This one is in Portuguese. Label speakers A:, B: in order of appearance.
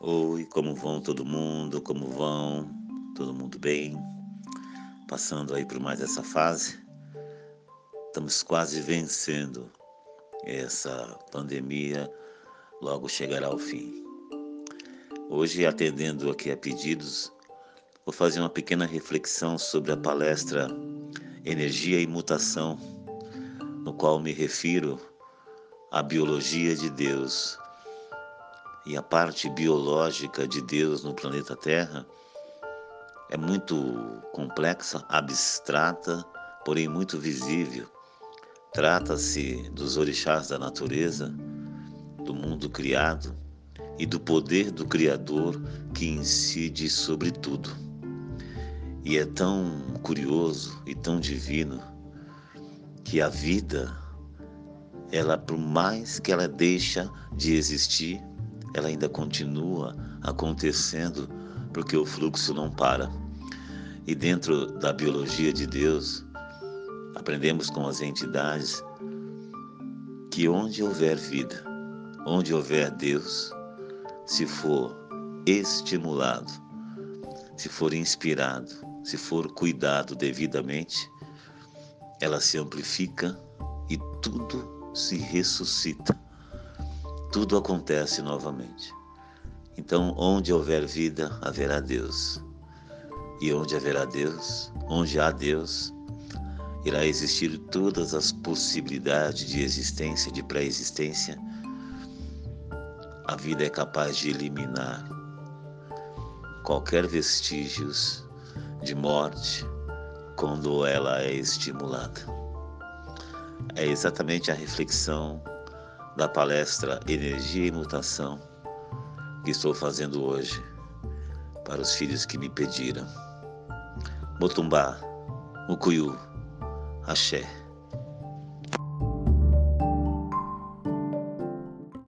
A: Oi, como vão todo mundo? Como vão? Todo mundo bem? Passando aí por mais essa fase. Estamos quase vencendo essa pandemia, logo chegará ao fim. Hoje, atendendo aqui a pedidos, vou fazer uma pequena reflexão sobre a palestra Energia e Mutação, no qual me refiro à biologia de Deus e a parte biológica de Deus no planeta Terra é muito complexa, abstrata, porém muito visível. Trata-se dos orixás da natureza, do mundo criado e do poder do Criador que incide sobre tudo. E é tão curioso e tão divino que a vida, ela por mais que ela deixa de existir, ela ainda continua acontecendo porque o fluxo não para. E dentro da biologia de Deus, aprendemos com as entidades que onde houver vida, onde houver Deus, se for estimulado, se for inspirado, se for cuidado devidamente, ela se amplifica e tudo se ressuscita tudo acontece novamente. Então, onde houver vida, haverá Deus. E onde haverá Deus, onde há Deus, irá existir todas as possibilidades de existência, de pré-existência. A vida é capaz de eliminar qualquer vestígios de morte quando ela é estimulada. É exatamente a reflexão da palestra Energia e Mutação que estou fazendo hoje para os filhos que me pediram. Motumbá, Mucuyu, Axé.